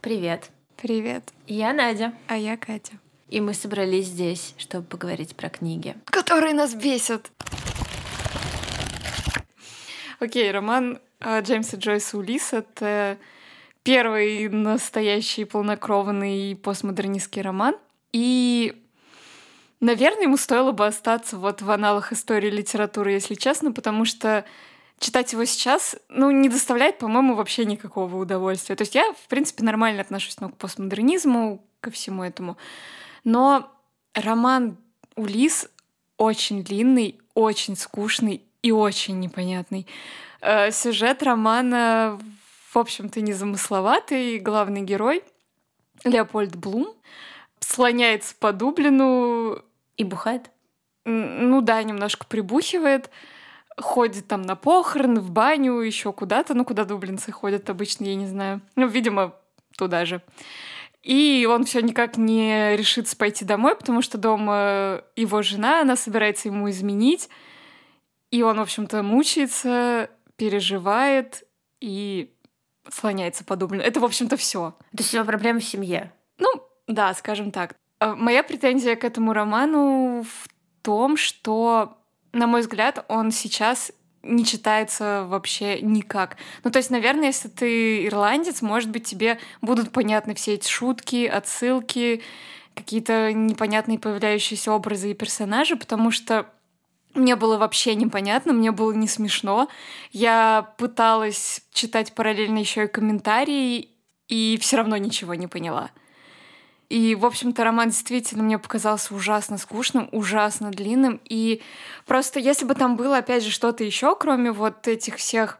Привет. Привет. Я Надя. А я Катя. И мы собрались здесь, чтобы поговорить про книги. Которые нас бесят. Окей, роман э, Джеймса Джойса «Улисс» — это первый настоящий полнокровный постмодернистский роман. И, наверное, ему стоило бы остаться вот в аналах истории литературы, если честно, потому что читать его сейчас, ну, не доставляет, по-моему, вообще никакого удовольствия. То есть я, в принципе, нормально отношусь ну, к постмодернизму, ко всему этому. Но роман «Улис» очень длинный, очень скучный и очень непонятный. Э, сюжет романа, в общем-то, незамысловатый. Главный герой Леопольд Блум слоняется по Дублину. И бухает? Ну да, немножко прибухивает ходит там на похороны, в баню, еще куда-то, ну, куда дублинцы ходят обычно, я не знаю. Ну, видимо, туда же. И он все никак не решится пойти домой, потому что дома его жена, она собирается ему изменить. И он, в общем-то, мучается, переживает и слоняется по Дублину. Это, в общем-то, все. Это все проблемы в семье. Ну, да, скажем так. А моя претензия к этому роману в том, что на мой взгляд, он сейчас не читается вообще никак. Ну, то есть, наверное, если ты ирландец, может быть, тебе будут понятны все эти шутки, отсылки, какие-то непонятные появляющиеся образы и персонажи, потому что мне было вообще непонятно, мне было не смешно. Я пыталась читать параллельно еще и комментарии, и все равно ничего не поняла. И, в общем-то, роман действительно мне показался ужасно скучным, ужасно длинным. И просто если бы там было, опять же, что-то еще, кроме вот этих всех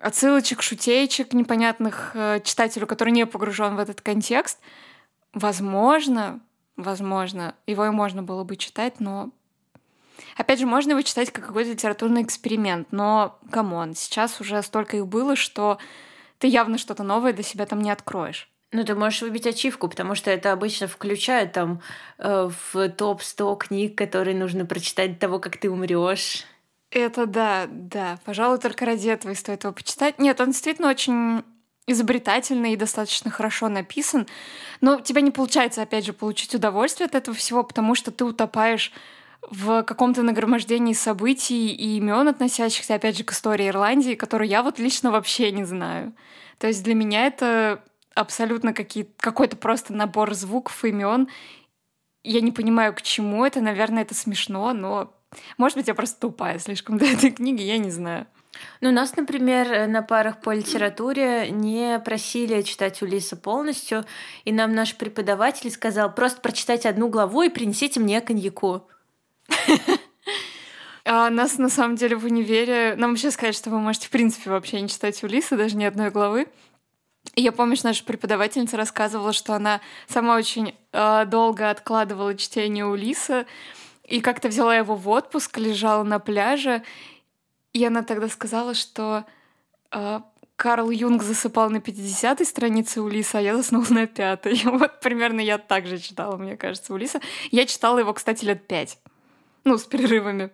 отсылочек, шутеечек непонятных э, читателю, который не погружен в этот контекст, возможно, возможно, его и можно было бы читать, но Опять же, можно его читать как какой-то литературный эксперимент, но, come on, сейчас уже столько их было, что ты явно что-то новое для себя там не откроешь. Ну, ты можешь выбить ачивку, потому что это обычно включают там э, в топ-100 книг, которые нужно прочитать до того, как ты умрешь. Это да, да. Пожалуй, только ради этого и стоит его почитать. Нет, он действительно очень изобретательный и достаточно хорошо написан. Но у тебя не получается, опять же, получить удовольствие от этого всего, потому что ты утопаешь в каком-то нагромождении событий и имен, относящихся, опять же, к истории Ирландии, которую я вот лично вообще не знаю. То есть для меня это абсолютно какой-то просто набор звуков, имен. Я не понимаю, к чему это. Наверное, это смешно, но, может быть, я просто тупая слишком до этой книги, я не знаю. Ну, нас, например, на парах по литературе не просили читать Улиса полностью, и нам наш преподаватель сказал, просто прочитайте одну главу и принесите мне коньяку. А нас, на самом деле, в универе... Нам вообще сказать, что вы можете, в принципе, вообще не читать Улиса, даже ни одной главы. Я помню, что наша преподавательница рассказывала, что она сама очень э, долго откладывала чтение Улиса и как-то взяла его в отпуск, лежала на пляже. И она тогда сказала, что э, Карл Юнг засыпал на 50-й странице Улиса, а я заснула на пятой. Вот примерно я так же читала, мне кажется, Улиса. Я читала его, кстати, лет пять. Ну, с перерывами.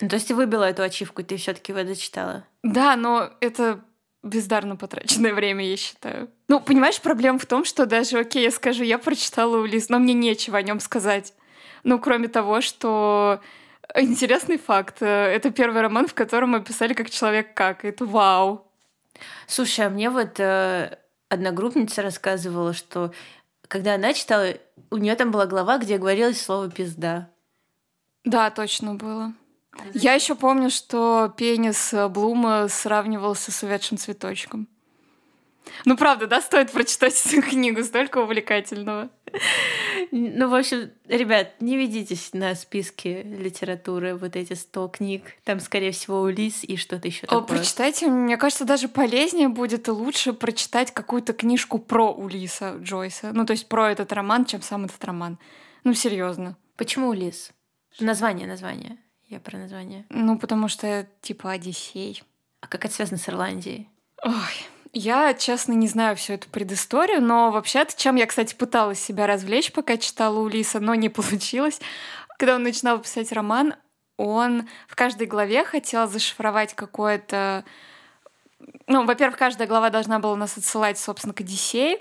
Ну, то есть ты выбила эту ачивку, ты все таки его дочитала? Да, но это бездарно потраченное время, я считаю. Ну, понимаешь, проблема в том, что даже, окей, я скажу, я прочитала Улис, но мне нечего о нем сказать. Ну, кроме того, что интересный факт. Э, это первый роман, в котором описали, как человек какает. Вау. Слушай, а мне вот э, одногруппница рассказывала, что когда она читала, у нее там была глава, где говорилось слово пизда. Да, точно было. Я еще помню, что пенис Блума сравнивался с увядшим цветочком. Ну, правда, да, стоит прочитать эту книгу, столько увлекательного. Ну, в общем, ребят, не ведитесь на списке литературы вот эти 100 книг. Там, скорее всего, Улис и что-то еще такое. Прочитайте, мне кажется, даже полезнее будет и лучше прочитать какую-то книжку про Улиса Джойса. Ну, то есть про этот роман, чем сам этот роман. Ну, серьезно. Почему Улис? Название, название. Я про название. Ну, потому что типа Одиссей. А как это связано с Ирландией? Ой, я, честно, не знаю всю эту предысторию, но вообще-то, чем я, кстати, пыталась себя развлечь, пока читала Улиса, но не получилось. Когда он начинал писать роман, он в каждой главе хотел зашифровать какое-то ну, во-первых, каждая глава должна была нас отсылать, собственно, к Одиссее.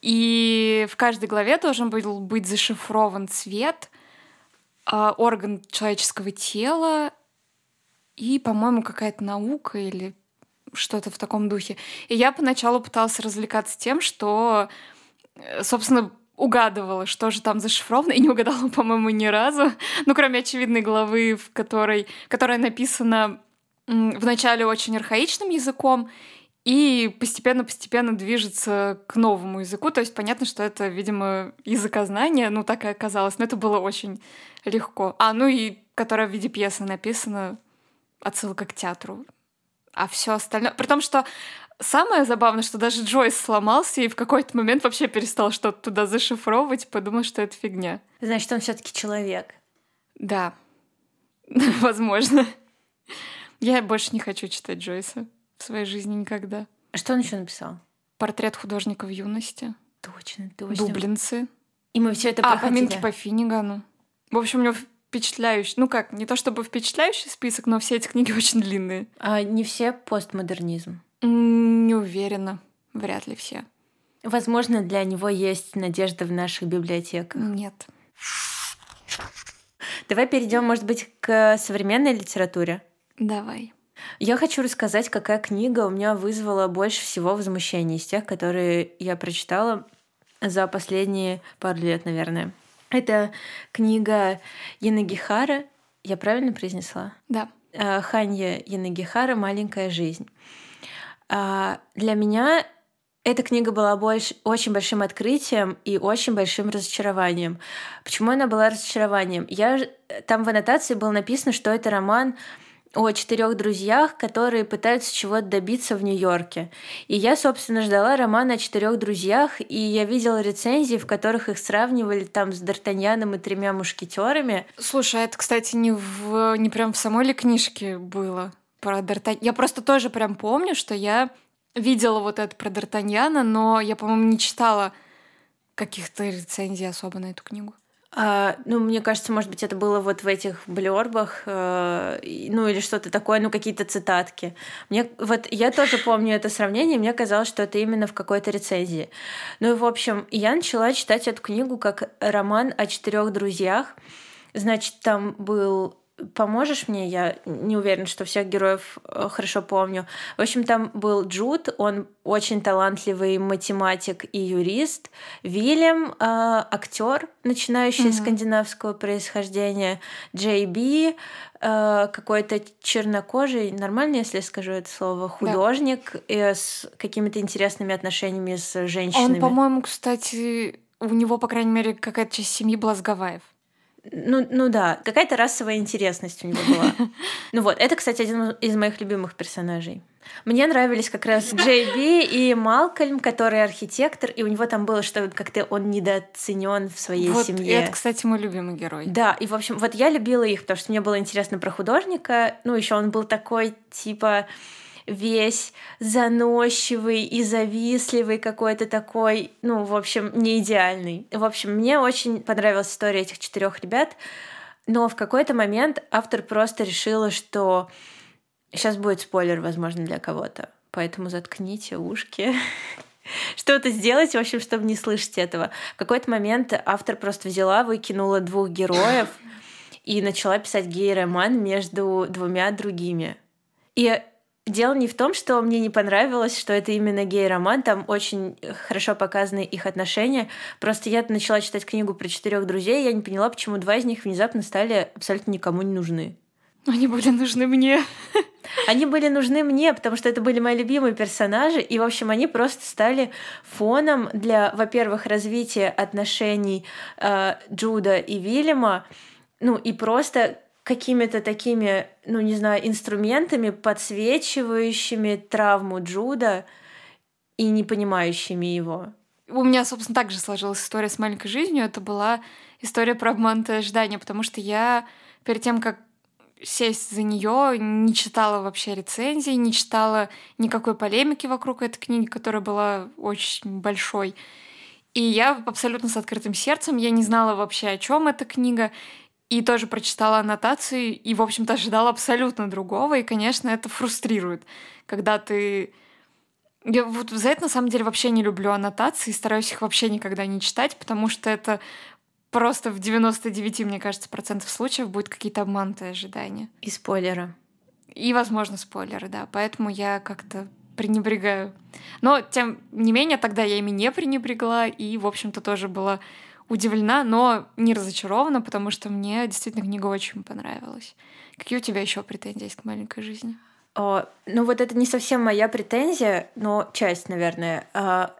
И в каждой главе должен был быть зашифрован цвет, орган человеческого тела и, по-моему, какая-то наука или что-то в таком духе. И я поначалу пыталась развлекаться тем, что, э, собственно, угадывала, что же там зашифровано, и не угадала, по-моему, ни разу. Ну, кроме очевидной главы, в которой, которая написана вначале очень архаичным языком, и постепенно-постепенно движется к новому языку. То есть понятно, что это, видимо, языкознание, ну так и оказалось, но это было очень легко. А, ну и которая в виде пьесы написана, отсылка к театру. А все остальное... При том, что самое забавное, что даже Джойс сломался и в какой-то момент вообще перестал что-то туда зашифровывать, подумал, что это фигня. Значит, он все-таки человек. Да, возможно. Я больше не хочу читать Джойса в своей жизни никогда. А что он еще написал? Портрет художника в юности. Точно, точно. Дублинцы. И мы все это А, поминки по Финнигану. В общем, у него впечатляющий, ну как, не то чтобы впечатляющий список, но все эти книги очень длинные. А не все постмодернизм? Не уверена. Вряд ли все. Возможно, для него есть надежда в наших библиотеках. Нет. Давай перейдем, может быть, к современной литературе. Давай. Я хочу рассказать, какая книга у меня вызвала больше всего возмущения из тех, которые я прочитала за последние пару лет, наверное. Это книга Янагихара. Я правильно произнесла? Да. А, Ханья Янагихара «Маленькая жизнь». А, для меня эта книга была больше, очень большим открытием и очень большим разочарованием. Почему она была разочарованием? Я, там в аннотации было написано, что это роман о четырех друзьях, которые пытаются чего-то добиться в Нью-Йорке. И я, собственно, ждала романа о четырех друзьях, и я видела рецензии, в которых их сравнивали там с Д'Артаньяном и тремя мушкетерами. Слушай, а это, кстати, не, в, не прям в самой ли книжке было про Д'Артаньяна? Я просто тоже прям помню, что я видела вот это про Д'Артаньяна, но я, по-моему, не читала каких-то рецензий особо на эту книгу. А, ну, мне кажется, может быть, это было вот в этих блербах, э, ну, или что-то такое, ну, какие-то цитатки. Мне, вот я тоже помню это сравнение, мне казалось, что это именно в какой-то рецензии. Ну и, в общем, я начала читать эту книгу как роман о четырех друзьях. Значит, там был поможешь мне? Я не уверена, что всех героев э, хорошо помню. В общем, там был Джуд, он очень талантливый математик и юрист. Вильям, э, актер, начинающий mm-hmm. скандинавского происхождения. Джей Би, э, какой-то чернокожий, нормально, если скажу это слово, художник да. с какими-то интересными отношениями с женщинами. Он, по-моему, кстати, у него, по крайней мере, какая-то часть семьи была с Гавайев. Ну, ну да, какая-то расовая интересность у него была. Ну вот, это, кстати, один из моих любимых персонажей. Мне нравились как раз Джей Би и Малкольм, который архитектор, и у него там было, что как-то он недооценен в своей вот, семье. Это, кстати, мой любимый герой. Да, и в общем, вот я любила их, потому что мне было интересно про художника. Ну, еще он был такой, типа, весь заносчивый и завистливый какой-то такой, ну, в общем, не идеальный. В общем, мне очень понравилась история этих четырех ребят, но в какой-то момент автор просто решила, что сейчас будет спойлер, возможно, для кого-то, поэтому заткните ушки что-то сделать, в общем, чтобы не слышать этого. В какой-то момент автор просто взяла, выкинула двух героев и начала писать гей-роман между двумя другими. И Дело не в том, что мне не понравилось, что это именно гей-роман, там очень хорошо показаны их отношения. Просто я начала читать книгу про четырех друзей, и я не поняла, почему два из них внезапно стали абсолютно никому не нужны. Они были нужны мне. Они были нужны мне, потому что это были мои любимые персонажи, и, в общем, они просто стали фоном для, во-первых, развития отношений э, Джуда и Вильяма, ну и просто какими-то такими, ну не знаю, инструментами, подсвечивающими травму Джуда и не понимающими его. У меня, собственно, также сложилась история с маленькой жизнью. Это была история про обманутое ожидание, потому что я перед тем, как сесть за нее, не читала вообще рецензии, не читала никакой полемики вокруг этой книги, которая была очень большой. И я абсолютно с открытым сердцем, я не знала вообще, о чем эта книга. И тоже прочитала аннотации, и, в общем-то, ожидала абсолютно другого, и, конечно, это фрустрирует, когда ты... Я вот за это, на самом деле, вообще не люблю аннотации, стараюсь их вообще никогда не читать, потому что это просто в 99, мне кажется, процентов случаев будет какие-то обманутые ожидания. И спойлеры. И, возможно, спойлеры, да. Поэтому я как-то пренебрегаю. Но, тем не менее, тогда я ими не пренебрегла, и, в общем-то, тоже была удивлена, но не разочарована, потому что мне действительно книга очень понравилась. Какие у тебя еще претензии есть к маленькой жизни? О, ну вот это не совсем моя претензия, но часть, наверное. А,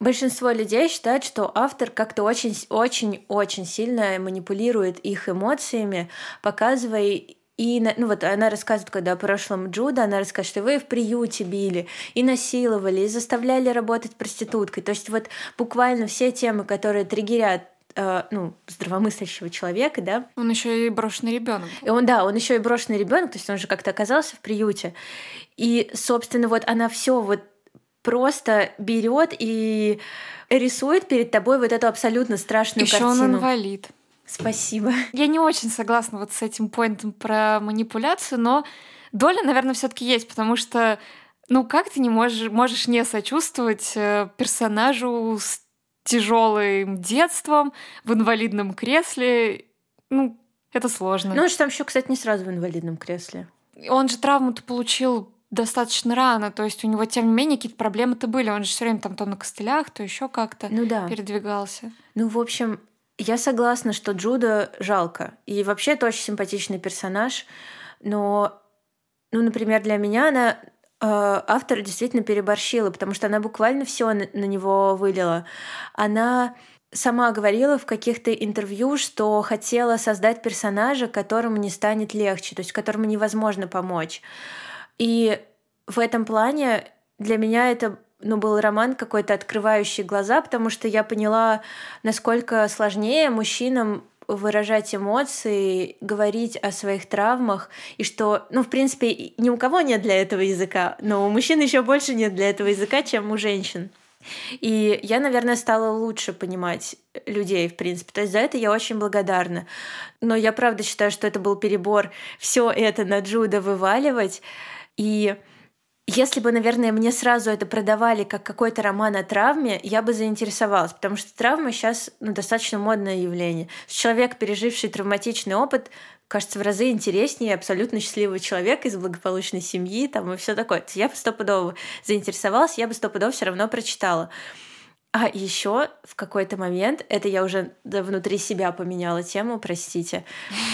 большинство людей считают, что автор как-то очень-очень-очень сильно манипулирует их эмоциями, показывая и, ну вот она рассказывает, когда о прошлом Джуда, она рассказывает, что вы в приюте били, и насиловали, и заставляли работать проституткой. То есть вот буквально все темы, которые триггерят э, ну, здравомыслящего человека, да. Он еще и брошенный ребенок. И он, да, он еще и брошенный ребенок, то есть он же как-то оказался в приюте. И, собственно, вот она все вот просто берет и рисует перед тобой вот эту абсолютно страшную Еще картину. он инвалид. Спасибо. Я не очень согласна вот с этим поинтом про манипуляцию, но доля, наверное, все-таки есть, потому что, ну, как ты не можешь, можешь не сочувствовать э, персонажу с тяжелым детством в инвалидном кресле? Ну, это сложно. Ну, он же там еще, кстати, не сразу в инвалидном кресле. Он же травму-то получил достаточно рано, то есть у него, тем не менее, какие-то проблемы-то были. Он же все время там то на костылях, то еще как-то ну, да. передвигался. Ну, в общем, я согласна, что Джуда жалко. И вообще это очень симпатичный персонаж. Но, ну, например, для меня она э, автор действительно переборщила, потому что она буквально все на, на него вылила. Она сама говорила в каких-то интервью, что хотела создать персонажа, которому не станет легче, то есть которому невозможно помочь. И в этом плане для меня это ну, был роман какой-то открывающий глаза, потому что я поняла, насколько сложнее мужчинам выражать эмоции, говорить о своих травмах, и что, ну, в принципе, ни у кого нет для этого языка, но у мужчин еще больше нет для этого языка, чем у женщин. И я, наверное, стала лучше понимать людей, в принципе. То есть за это я очень благодарна. Но я правда считаю, что это был перебор все это на Джуда вываливать. И если бы, наверное, мне сразу это продавали как какой-то роман о травме, я бы заинтересовалась, потому что травма сейчас ну, достаточно модное явление. Человек, переживший травматичный опыт, кажется в разы интереснее абсолютно счастливого человека из благополучной семьи там, и все такое. Я бы стопудово заинтересовалась, я бы стопудово все равно прочитала. А еще в какой-то момент, это я уже внутри себя поменяла тему, простите,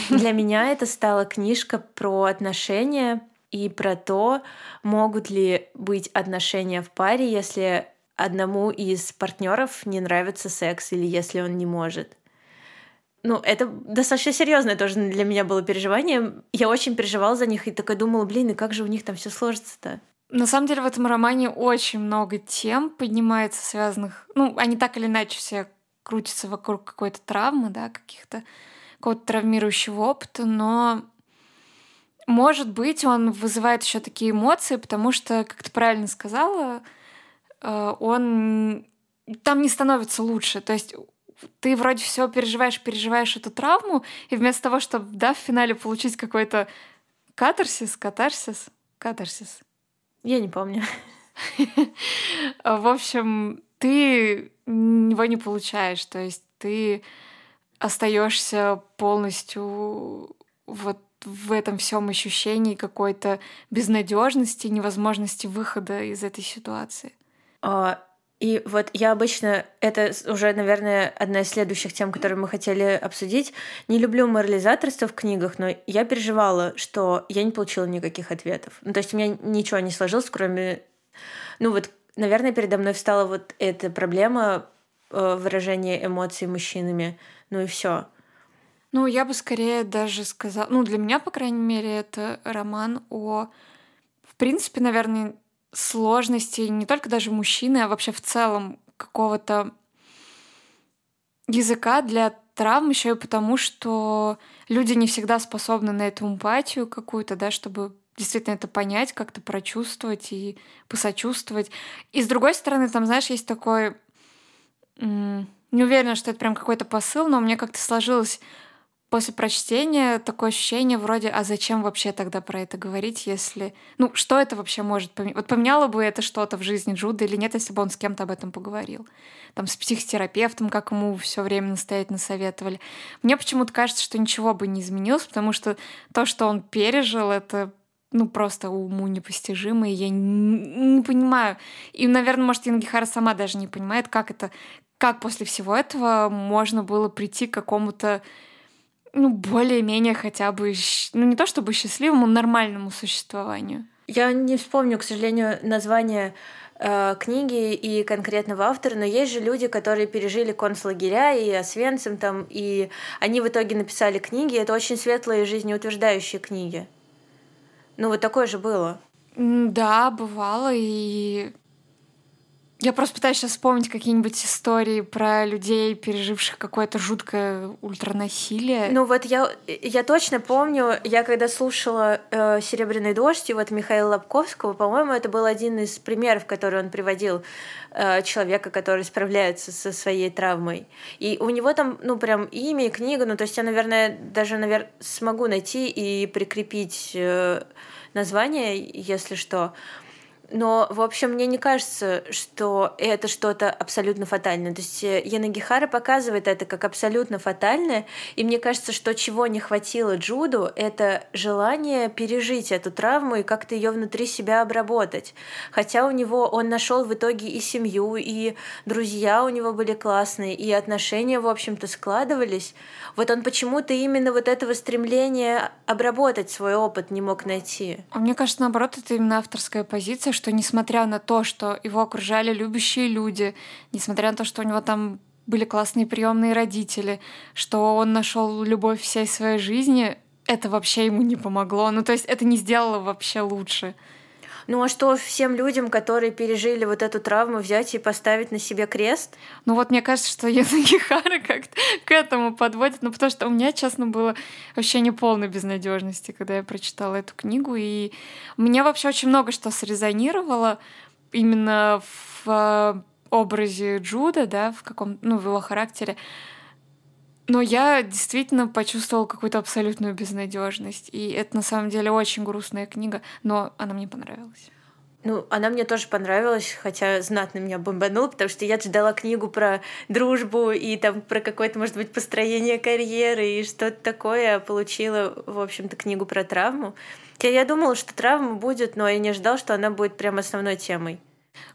для меня это стала книжка про отношения, и про то, могут ли быть отношения в паре, если одному из партнеров не нравится секс или если он не может. Ну, это достаточно серьезное тоже для меня было переживание. Я очень переживала за них и такая думала, блин, и как же у них там все сложится-то? На самом деле в этом романе очень много тем поднимается, связанных... Ну, они так или иначе все крутятся вокруг какой-то травмы, да, каких-то какого-то травмирующего опыта, но может быть, он вызывает еще такие эмоции, потому что, как ты правильно сказала, э, он там не становится лучше. То есть ты вроде все переживаешь, переживаешь эту травму, и вместо того, чтобы да, в финале получить какой-то катарсис, катарсис, катарсис. Я не помню. В общем, ты его не получаешь. То есть ты остаешься полностью вот в этом всем ощущении какой-то безнадежности, невозможности выхода из этой ситуации. А, и вот я обычно, это уже, наверное, одна из следующих тем, которые мы хотели обсудить. Не люблю морализаторство в книгах, но я переживала, что я не получила никаких ответов. Ну, то есть у меня ничего не сложилось, кроме... Ну вот, наверное, передо мной встала вот эта проблема э, выражения эмоций мужчинами. Ну и все. Ну, я бы скорее даже сказала, ну, для меня, по крайней мере, это роман о, в принципе, наверное, сложности не только даже мужчины, а вообще в целом какого-то языка для травм еще и потому, что люди не всегда способны на эту эмпатию какую-то, да, чтобы действительно это понять, как-то прочувствовать и посочувствовать. И с другой стороны, там, знаешь, есть такой... Не уверена, что это прям какой-то посыл, но мне как-то сложилось после прочтения такое ощущение вроде, а зачем вообще тогда про это говорить, если... Ну, что это вообще может поменять? Вот поменяло бы это что-то в жизни Джуда или нет, если бы он с кем-то об этом поговорил? Там с психотерапевтом, как ему все время настоятельно советовали. Мне почему-то кажется, что ничего бы не изменилось, потому что то, что он пережил, это ну, просто уму непостижимо, и я не, не понимаю. И, наверное, может, Ингихара сама даже не понимает, как это, как после всего этого можно было прийти к какому-то ну, более-менее хотя бы, ну, не то чтобы счастливому, нормальному существованию. Я не вспомню, к сожалению, название э, книги и конкретного автора, но есть же люди, которые пережили концлагеря и Освенцим там, и они в итоге написали книги. Это очень светлые жизнеутверждающие книги. Ну, вот такое же было. Да, бывало, и я просто пытаюсь сейчас вспомнить какие-нибудь истории про людей, переживших какое-то жуткое ультранасилие. Ну вот я, я точно помню, я когда слушала э, «Серебряный дождь» и вот Михаила Лобковского, по-моему, это был один из примеров, который он приводил э, человека, который справляется со своей травмой. И у него там, ну прям имя и книга, ну то есть я, наверное, даже навер... смогу найти и прикрепить э, название, если что. Но, в общем, мне не кажется, что это что-то абсолютно фатальное. То есть э, Янагихара показывает это как абсолютно фатальное, и мне кажется, что чего не хватило Джуду, это желание пережить эту травму и как-то ее внутри себя обработать. Хотя у него он нашел в итоге и семью, и друзья у него были классные, и отношения, в общем-то, складывались. Вот он почему-то именно вот этого стремления обработать свой опыт не мог найти. А мне кажется, наоборот, это именно авторская позиция, что несмотря на то, что его окружали любящие люди, несмотря на то, что у него там были классные приемные родители, что он нашел любовь всей своей жизни, это вообще ему не помогло. Ну, то есть это не сделало вообще лучше. Ну а что всем людям, которые пережили вот эту травму, взять и поставить на себе крест? Ну вот мне кажется, что Янагихара как-то к этому подводит, ну потому что у меня, честно, было ощущение полной безнадежности, когда я прочитала эту книгу, и мне вообще очень много что срезонировало именно в э, образе Джуда, да, в каком, ну, в его характере. Но я действительно почувствовала какую-то абсолютную безнадежность. И это на самом деле очень грустная книга, но она мне понравилась. Ну, она мне тоже понравилась, хотя знатно меня бомбанул, потому что я ждала книгу про дружбу и там про какое-то, может быть, построение карьеры и что-то такое, а получила, в общем-то, книгу про травму. Я, я думала, что травма будет, но я не ждал, что она будет прям основной темой.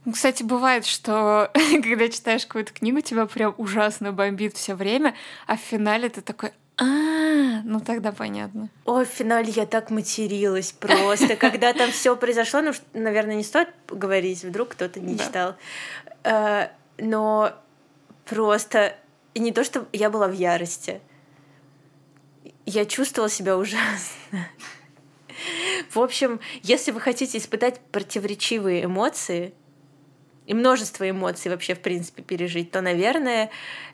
Ну, кстати, бывает, что когда читаешь какую-то книгу, тебя прям ужасно бомбит все время, а в финале ты такой, а, ну тогда понятно. Ой, в финале я так материлась просто, когда там все произошло, ну, наверное, не стоит говорить, вдруг кто-то не читал, э, но просто не то, что я была в ярости, я чувствовала себя ужасно. В общем, если вы хотите испытать противоречивые эмоции, и множество эмоций вообще, в принципе, пережить, то, наверное,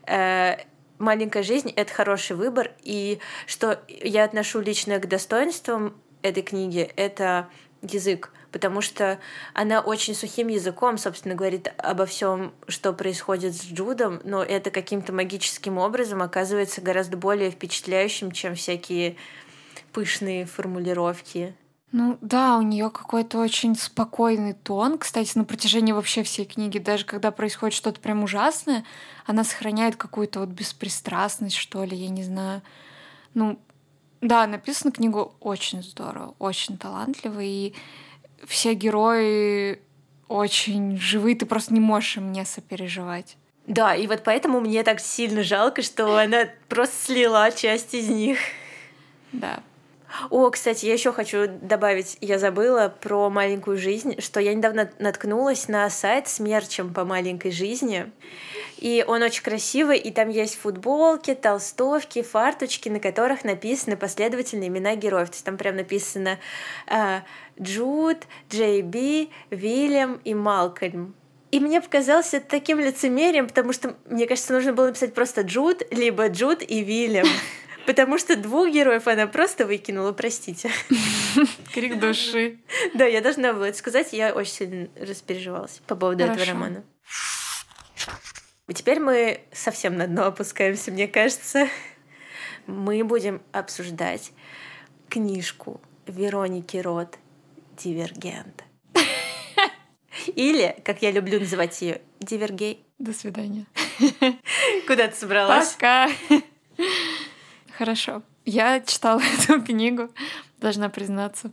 э, маленькая жизнь — это хороший выбор. И что я отношу лично к достоинствам этой книги, это язык, потому что она очень сухим языком, собственно, говорит обо всем, что происходит с Джудом, но это каким-то магическим образом оказывается гораздо более впечатляющим, чем всякие пышные формулировки. Ну да, у нее какой-то очень спокойный тон. Кстати, на протяжении вообще всей книги, даже когда происходит что-то прям ужасное, она сохраняет какую-то вот беспристрастность, что ли, я не знаю. Ну, да, написана книгу очень здорово, очень талантливо, и все герои очень живые, ты просто не можешь им не сопереживать. Да, и вот поэтому мне так сильно жалко, что она просто слила часть из них. Да, о, кстати, я еще хочу добавить, я забыла про маленькую жизнь, что я недавно наткнулась на сайт с мерчем по маленькой жизни. И он очень красивый, и там есть футболки, толстовки, фарточки, на которых написаны последовательные имена героев. То есть там прям написано э, Джуд, Джей Би, Вильям и Малкольм. И мне показалось это таким лицемерием, потому что, мне кажется, нужно было написать просто Джуд, либо Джуд и Вильям. Потому что двух героев она просто выкинула, простите. Крик души. Да, я должна была это сказать, я очень сильно распереживалась по поводу этого романа. Теперь мы совсем на дно опускаемся, мне кажется. Мы будем обсуждать книжку Вероники Рот «Дивергент». Или, как я люблю называть ее, «Дивергей». До свидания. Куда ты собралась? Пока. Хорошо. Я читала эту книгу, должна признаться.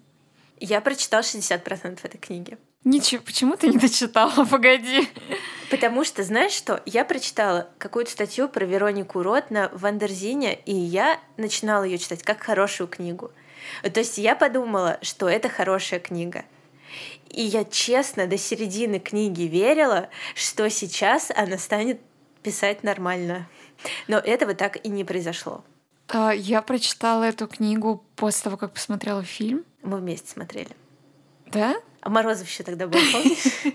Я прочитала 60% этой книги. Ничего, почему ты не дочитала? Погоди. Потому что, знаешь что, я прочитала какую-то статью про Веронику Рот на Вандерзине, и я начинала ее читать как хорошую книгу. То есть я подумала, что это хорошая книга. И я честно до середины книги верила, что сейчас она станет писать нормально. Но этого так и не произошло. А, я прочитала эту книгу после того, как посмотрела фильм. Мы вместе смотрели. Да? А Морозов еще тогда был, помнишь?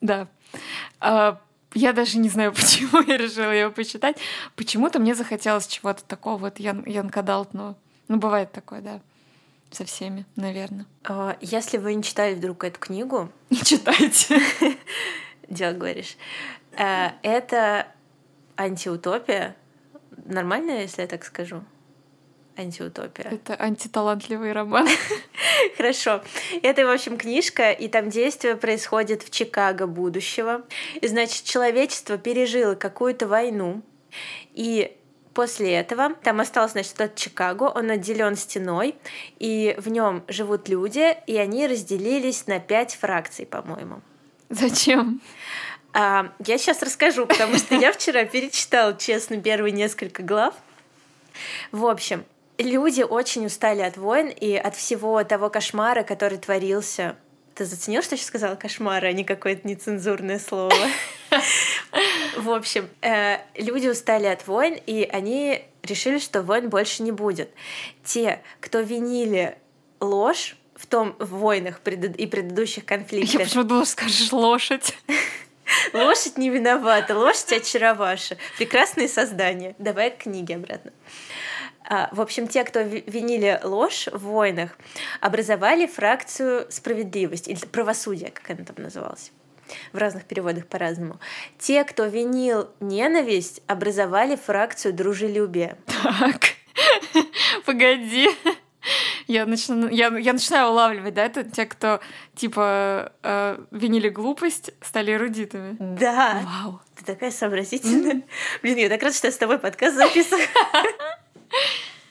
Да. А, я даже не знаю, почему я решила его почитать. Почему-то мне захотелось чего-то такого вот Ян, Янка Далтного. Ну, бывает такое, да. Со всеми, наверное. А, если вы не читали вдруг эту книгу... Не читайте. Дело говоришь. Э, это антиутопия. Нормально, если я так скажу? антиутопия. Это антиталантливый роман. Хорошо. Это, в общем, книжка, и там действие происходит в Чикаго будущего. И, значит, человечество пережило какую-то войну, и После этого там остался, значит, тот Чикаго, он отделен стеной, и в нем живут люди, и они разделились на пять фракций, по-моему. Зачем? А, я сейчас расскажу, потому что я вчера перечитала, честно, первые несколько глав. В общем, люди очень устали от войн и от всего того кошмара, который творился. Ты заценил, что я сейчас сказала кошмар, а не какое-то нецензурное слово? В общем, э, люди устали от войн, и они решили, что войн больше не будет. Те, кто винили ложь в том в войнах и предыдущих конфликтах. Я почему думала, скажешь лошадь. Лошадь не виновата, лошадь очароваша. Прекрасные создания. Давай к книге обратно. А, в общем, те, кто винили ложь в войнах, образовали фракцию справедливости или правосудия, как она там называлась в разных переводах по-разному. Те, кто винил ненависть, образовали фракцию дружелюбия. Так, погоди. Я, начну, я, я начинаю улавливать, да, это те, кто, типа, э, винили глупость, стали эрудитами. Да. Вау. Ты такая сообразительная. Mm-hmm. Блин, я так рада, что я с тобой подкаст записываю.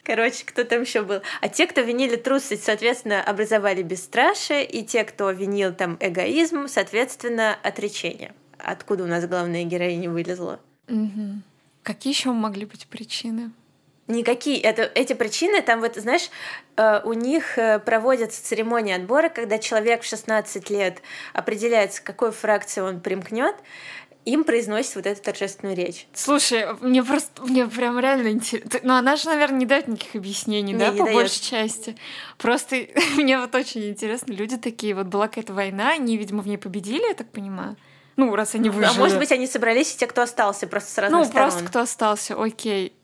Короче, кто там еще был? А те, кто винили трусость, соответственно, образовали бесстрашие, и те, кто винил там эгоизм, соответственно, отречение. Откуда у нас главная героиня вылезла? Угу. Какие еще могли быть причины? Никакие. Это, эти причины, там вот, знаешь, э, у них э, проводятся церемонии отбора, когда человек в 16 лет определяется, к какой фракции он примкнет, им произносит вот эту торжественную речь. Слушай, мне просто, мне прям реально интересно. Ну, она же, наверное, не дает никаких объяснений, не, да, не по дает. большей части. Просто мне вот очень интересно, люди такие, вот была какая-то война, они, видимо, в ней победили, я так понимаю. Ну, раз они выжили. А может быть, они собрались, и те, кто остался, просто с разных ну, сторон. Ну, просто кто остался, окей.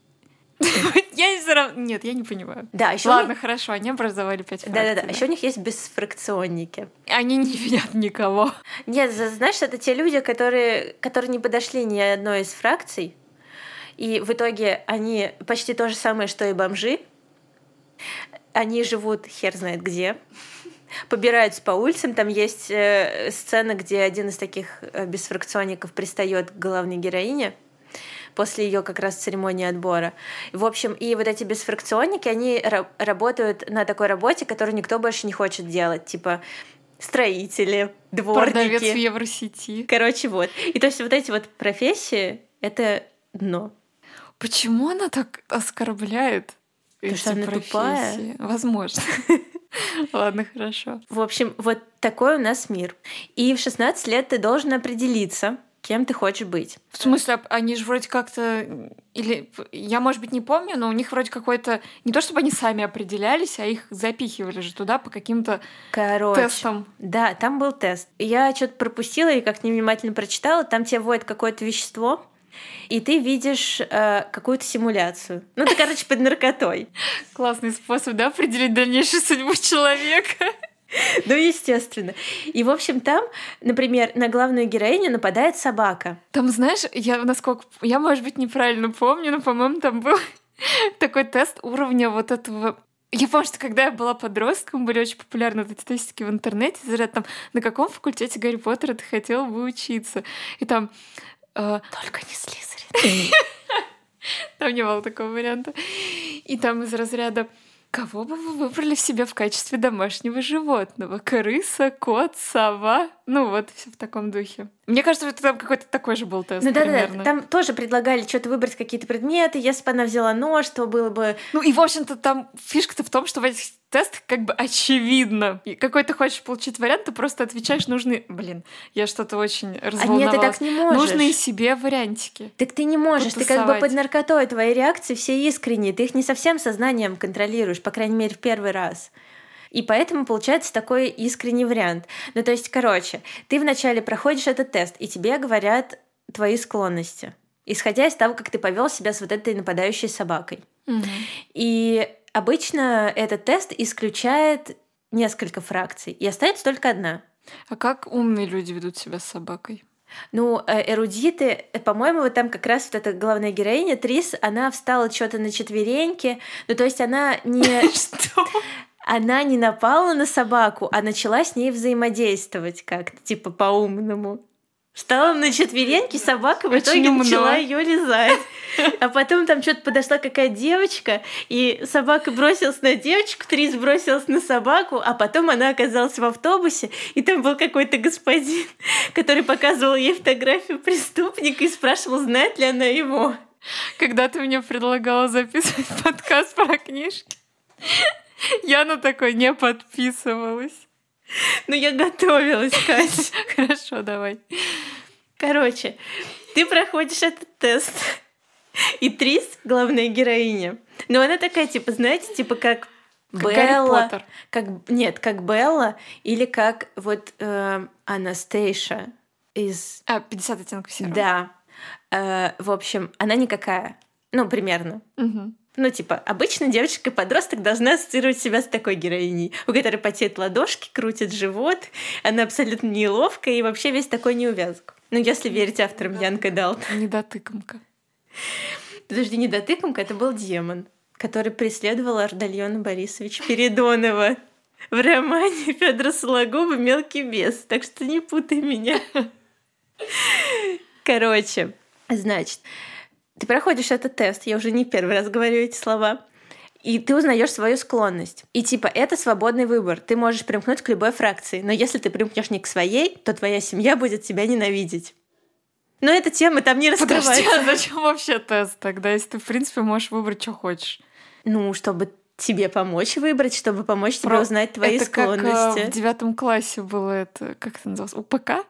Я все равно... Нет, я не понимаю. Да, еще Ладно, хорошо, они образовали пять фракций. Да-да-да, еще у них есть бесфракционники. Они не винят никого. Нет, знаешь, это те люди, которые, которые не подошли ни одной из фракций, и в итоге они почти то же самое, что и бомжи. Они живут хер знает где, побираются по улицам. Там есть э, сцена, где один из таких э, бесфракционников пристает к главной героине после ее как раз церемонии отбора. В общем, и вот эти бесфракционники, они работают на такой работе, которую никто больше не хочет делать, типа строители, дворники. Продавец в Евросети. Короче, вот. И то есть вот эти вот профессии — это дно. Почему она так оскорбляет? Потому что она профессии? тупая. Возможно. Ладно, хорошо. В общем, вот такой у нас мир. И в 16 лет ты должен определиться, кем ты хочешь быть. В смысле, они же вроде как-то... Или я, может быть, не помню, но у них вроде какой-то... Не то чтобы они сами определялись, а их запихивали же туда по каким-то Короче, тестам. Да, там был тест. Я что-то пропустила и как невнимательно прочитала. Там тебе вводят какое-то вещество, и ты видишь э, какую-то симуляцию. Ну, ты, короче, под наркотой. Классный способ, да, определить дальнейшую судьбу человека. Ну, естественно. И, в общем, там, например, на главную героиню нападает собака. Там, знаешь, я насколько... Я, может быть, неправильно помню, но, по-моему, там был такой тест уровня вот этого я помню, что когда я была подростком, были очень популярны вот эти тестики в интернете, заряд там, на каком факультете Гарри Поттера ты хотел бы учиться? И там... Э, Только не Слизерин. Там не было такого варианта. И там из разряда Кого бы вы выбрали в себе в качестве домашнего животного? Крыса, кот, сова? Ну вот, все в таком духе. Мне кажется, это там какой-то такой же был тест. Ну да, да, да. Там тоже предлагали что-то выбрать какие-то предметы. Если бы она взяла нож, то было бы. Ну и, в общем-то, там фишка-то в том, что в этих тест как бы очевидно. И какой ты хочешь получить вариант, ты просто отвечаешь нужные... Блин, я что-то очень разволновалась. А нет, ты так не можешь. Нужные себе вариантики. Так ты не можешь. Ты как бы под наркотой. Твои реакции все искренние. Ты их не совсем сознанием контролируешь, по крайней мере, в первый раз. И поэтому получается такой искренний вариант. Ну, то есть, короче, ты вначале проходишь этот тест, и тебе говорят твои склонности, исходя из того, как ты повел себя с вот этой нападающей собакой. Угу. И Обычно этот тест исключает несколько фракций, и остается только одна. А как умные люди ведут себя с собакой? Ну, э, эрудиты, э, по-моему, вот там как раз вот эта главная героиня, Трис, она встала что-то на четвереньки, ну, то есть она не... Что? Она не напала на собаку, а начала с ней взаимодействовать как-то, типа по-умному. Встала на четвереньки, собака в итоге Очень начала ее лизать. А потом там что-то подошла какая девочка, и собака бросилась на девочку, Трис бросилась на собаку, а потом она оказалась в автобусе, и там был какой-то господин, который показывал ей фотографию преступника и спрашивал, знает ли она его. Когда ты мне предлагала записывать подкаст про книжки, я на такой не подписывалась. Ну, я готовилась, Катя. Хорошо, давай. Короче, ты проходишь этот тест. И Трис, главная героиня, но она такая, типа, знаете, типа как как Белла, как нет, как Белла или как вот э, Анастейша из... А, 50 оттенков серого. Да. Э, в общем, она никакая. Ну, примерно. Угу. Ну, типа, обычно девочка-подросток должна ассоциировать себя с такой героиней, у которой потеют ладошки, крутит живот, она абсолютно неловкая и вообще весь такой неувязок. Ну, если верить авторам Янка Далт. Недотыкомка. Подожди, недотыкомка — это был демон, который преследовал Ардальона Борисович Передонова в романе Федора Сологуба «Мелкий бес». Так что не путай меня. Короче, значит, ты проходишь этот тест, я уже не первый раз говорю эти слова, и ты узнаешь свою склонность. И типа это свободный выбор. Ты можешь примкнуть к любой фракции, но если ты примкнешь не к своей, то твоя семья будет тебя ненавидеть. Но эта тема там не раскрывается. Подожди, а зачем вообще тест тогда, если ты, в принципе, можешь выбрать, что хочешь? Ну, чтобы тебе помочь выбрать, чтобы помочь тебе Про... узнать твои это склонности. Как, э, в девятом классе было это, как это называлось, УПК?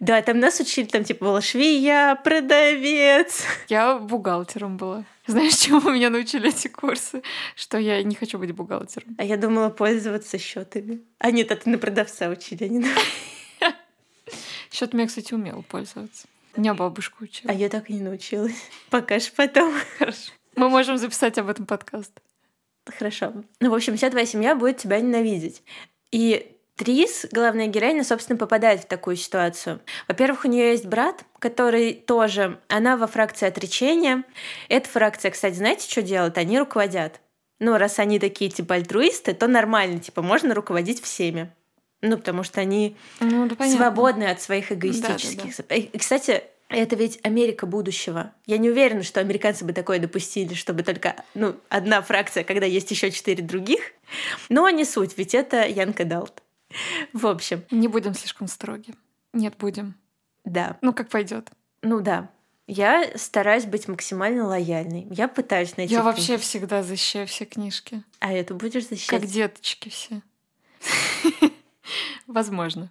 Да, там нас учили, там типа была швея, продавец. Я бухгалтером была. Знаешь, чему меня научили эти курсы? Что я не хочу быть бухгалтером. А я думала пользоваться счетами. А нет, это на продавца учили, а не на... Счет я, кстати, умела пользоваться. Меня бабушка учила. А я так и не научилась. Покажешь потом. Хорошо. Мы можем записать об этом подкаст. Хорошо. Ну, в общем, вся твоя семья будет тебя ненавидеть. И Трис, главная героиня, собственно, попадает в такую ситуацию. Во-первых, у нее есть брат, который тоже, она во фракции отречения. Эта фракция, кстати, знаете, что делает? Они руководят. Ну, раз они такие, типа, альтруисты, то нормально, типа, можно руководить всеми. Ну, потому что они ну, да, свободны от своих эгоистических. Да, да, да. И, кстати, это ведь Америка будущего. Я не уверена, что американцы бы такое допустили, чтобы только ну, одна фракция, когда есть еще четыре других. Но не суть, ведь это Янка Далт. В общем. Не будем слишком строги. Нет, будем. Да. Ну, как пойдет. Ну да. Я стараюсь быть максимально лояльной. Я пытаюсь найти. Я книжки. вообще всегда защищаю все книжки. А это будешь защищать? Как деточки все. Возможно.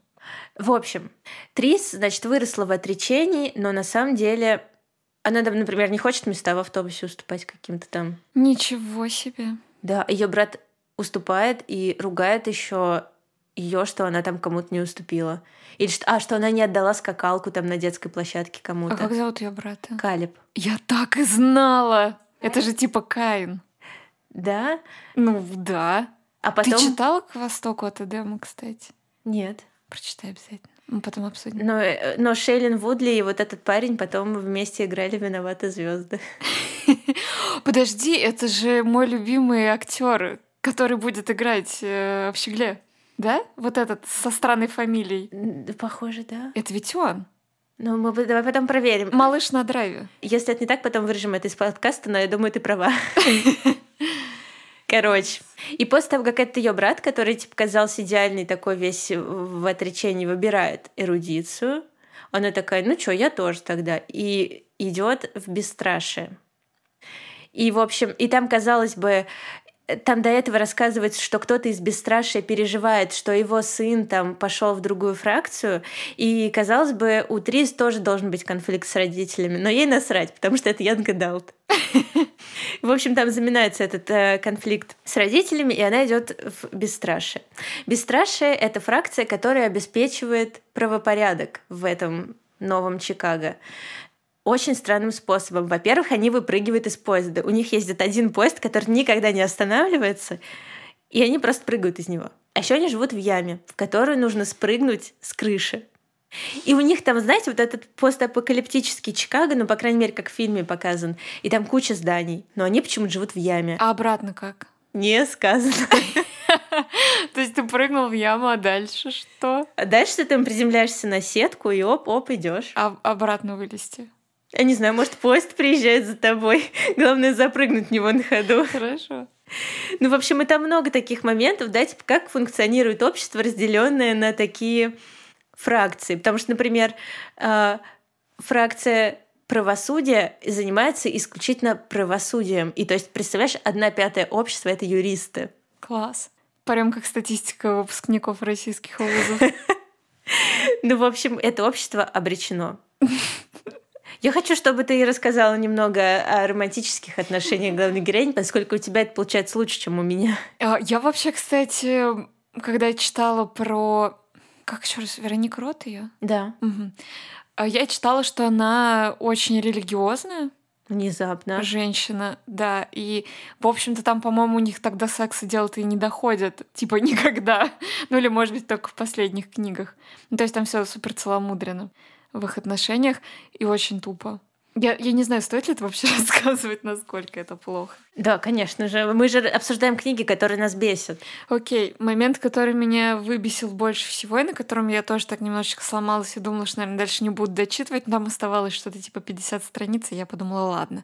В общем, Трис, значит, выросла в отречении, но на самом деле она, например, не хочет места в автобусе уступать каким-то там. Ничего себе. Да, ее брат уступает и ругает еще ее, что она там кому-то не уступила. Или что, а, что она не отдала скакалку там на детской площадке кому-то. А как зовут ее брата? Калиб. Я так и знала! Это же типа Каин. Да? Ну, да. А потом... Ты читала «К востоку от Эдема», кстати? Нет. Прочитай обязательно. Мы потом обсудим. Но, э, но Шейлин Вудли и вот этот парень потом вместе играли «Виноваты звезды. Подожди, это же мой любимый актер, который будет играть э, в Щегле. Да? Вот этот со странной фамилией. Похоже, да. Это ведь он. Ну, мы давай потом проверим. Малыш на драйве. Если это не так, потом вырежем это из подкаста, но я думаю, ты права. Короче. И после того, как этот ее брат, который типа казался идеальный такой весь в отречении, выбирает эрудицию, она такая, ну что, я тоже тогда. И идет в бесстрашие. И, в общем, и там, казалось бы, там до этого рассказывается, что кто-то из бесстрашия переживает, что его сын там пошел в другую фракцию, и казалось бы, у Трис тоже должен быть конфликт с родителями, но ей насрать, потому что это Янга Далт. В общем, там заминается этот э, конфликт с родителями, и она идет в бесстрашие. Бесстрашие — это фракция, которая обеспечивает правопорядок в этом новом Чикаго очень странным способом. Во-первых, они выпрыгивают из поезда. У них ездит один поезд, который никогда не останавливается, и они просто прыгают из него. А еще они живут в яме, в которую нужно спрыгнуть с крыши. И у них там, знаете, вот этот постапокалиптический Чикаго, ну, по крайней мере, как в фильме показан, и там куча зданий, но они почему-то живут в яме. А обратно как? Не сказано. То есть ты прыгнул в яму, а дальше что? А дальше ты там приземляешься на сетку и оп-оп идешь. А обратно вылезти? Я не знаю, может, поезд приезжает за тобой. Главное запрыгнуть в него на ходу. Хорошо. Ну, в общем, это много таких моментов, да, типа, как функционирует общество, разделенное на такие фракции. Потому что, например, э, фракция правосудия занимается исключительно правосудием. И то есть, представляешь, одна пятая общества — это юристы. Класс. Прям как статистика выпускников российских вузов. Ну, в общем, это общество обречено. Я хочу, чтобы ты рассказала немного о романтических отношениях главной героини, поскольку у тебя это получается лучше, чем у меня. А, я вообще, кстати, когда читала про... Как еще раз? Вероника Рот ее? Да. Угу. Я читала, что она очень религиозная. Внезапно. Женщина, да. И, в общем-то, там, по-моему, у них тогда секса дело-то и не доходит. Типа никогда. Ну или, может быть, только в последних книгах. Ну, то есть там все супер целомудренно в их отношениях и очень тупо. Я, я не знаю, стоит ли это вообще рассказывать, насколько это плохо. Да, конечно же. Мы же обсуждаем книги, которые нас бесят. Окей, момент, который меня выбесил больше всего, и на котором я тоже так немножечко сломалась и думала, что, наверное, дальше не буду дочитывать, но там оставалось что-то типа 50 страниц, и я подумала, ладно,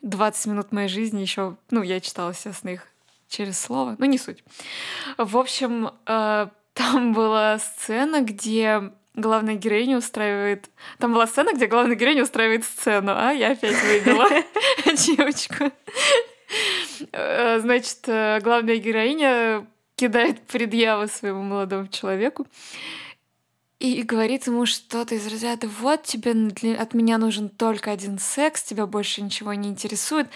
20 минут моей жизни еще, ну, я читала, естественно, их через слово, ну, не суть. В общем, э, там была сцена, где главная героиня устраивает... Там была сцена, где главная героиня устраивает сцену, а я опять выбила девочку. Э, значит, э, главная героиня кидает предъявы своему молодому человеку и говорит ему что-то из разряда «Вот тебе от меня нужен только один секс, тебя больше ничего не интересует».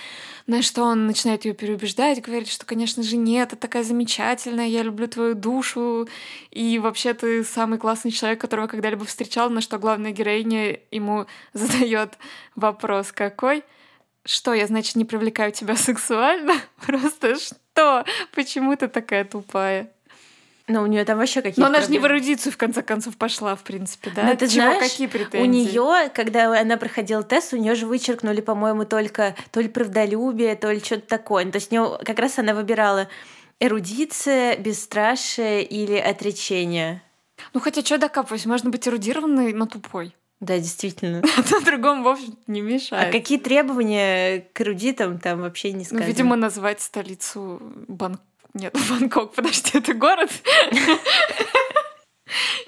На что он начинает ее переубеждать, говорит, что, конечно же, нет, это такая замечательная, я люблю твою душу, и вообще ты самый классный человек, которого когда-либо встречал, на что главная героиня ему задает вопрос какой? Что, я, значит, не привлекаю тебя сексуально? Просто что? Почему ты такая тупая? Но у нее там вообще какие-то. Но она же не в эрудицию в конце концов пошла, в принципе, да? Но ты Чего, знаешь, какие претензии? У нее, когда она проходила тест, у нее же вычеркнули, по-моему, только то ли правдолюбие, то ли что-то такое. То есть у нее как раз она выбирала эрудиция, бесстрашие или отречение. Ну хотя что докапывать, можно быть эрудированной, но тупой. Да, действительно. А другому, в общем не мешает. А какие требования к эрудитам там вообще не сказано? Ну, видимо, назвать столицу Бангкок нет, Бангкок, подожди, это город?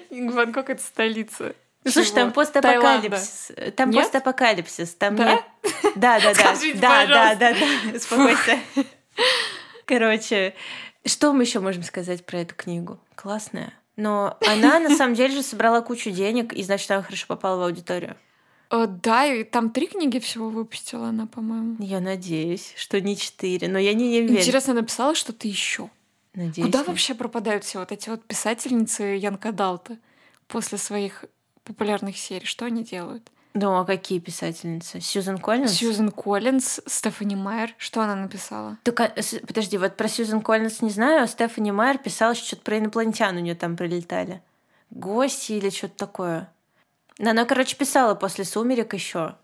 Бангкок — это столица. Ну, слушай, там постапокалипсис. Там нет? постапокалипсис. Там да? нет. Да, да, да. Скажите, да, да, да, да. Успокойся. Короче, что мы еще можем сказать про эту книгу? Классная. Но она на самом деле же собрала кучу денег, и значит, она хорошо попала в аудиторию. Э, да, и там три книги всего выпустила она, по-моему. Я надеюсь, что не четыре, но я не, не верю. Интересно, написала что-то еще. Надеюсь. Куда нет. вообще пропадают все вот эти вот писательницы Янка Далта после своих популярных серий? Что они делают? Ну, а какие писательницы? Сьюзен Коллинз? Сьюзен Коллинз, Стефани Майер. Что она написала? Только, подожди, вот про Сьюзен Коллинз не знаю, а Стефани Майер писала что-то про инопланетян у нее там прилетали. Гости или что-то такое. Она, короче, писала после «Сумерек» еще.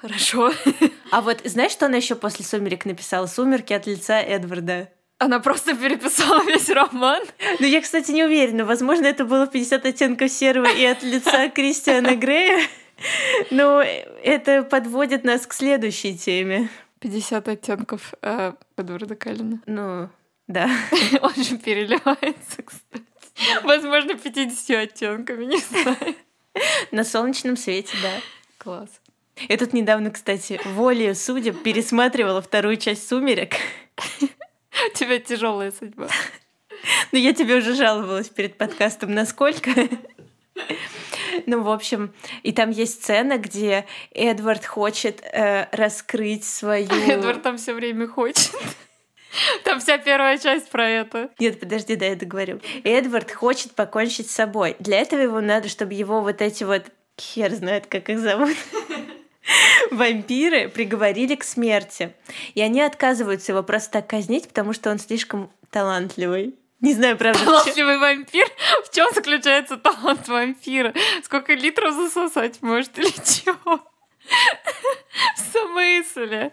Хорошо. А вот знаешь, что она еще после «Сумерек» написала? «Сумерки» от лица Эдварда. Она просто переписала весь роман. Ну, я, кстати, не уверена. Возможно, это было 50 оттенков серого и от лица Кристиана Грея. Но это подводит нас к следующей теме. 50 оттенков э, Эдварда Каллина. Ну, да. Он же переливается, кстати. Возможно, 50 оттенками, не знаю. На солнечном свете, да. Класс. Я тут недавно, кстати, волею судеб пересматривала вторую часть «Сумерек». У тебя тяжелая судьба. Ну, я тебе уже жаловалась перед подкастом, насколько. Ну, в общем, и там есть сцена, где Эдвард хочет э, раскрыть свою... Эдвард там все время хочет. Там вся первая часть про это. Нет, подожди, да, я договорю. Эдвард хочет покончить с собой. Для этого ему надо, чтобы его вот эти вот... Хер знает, как их зовут. Вампиры приговорили к смерти. И они отказываются его просто так казнить, потому что он слишком талантливый. Не знаю, правда. Талантливый вампир? В чем заключается талант вампира? Сколько литров засосать может или чего? В смысле?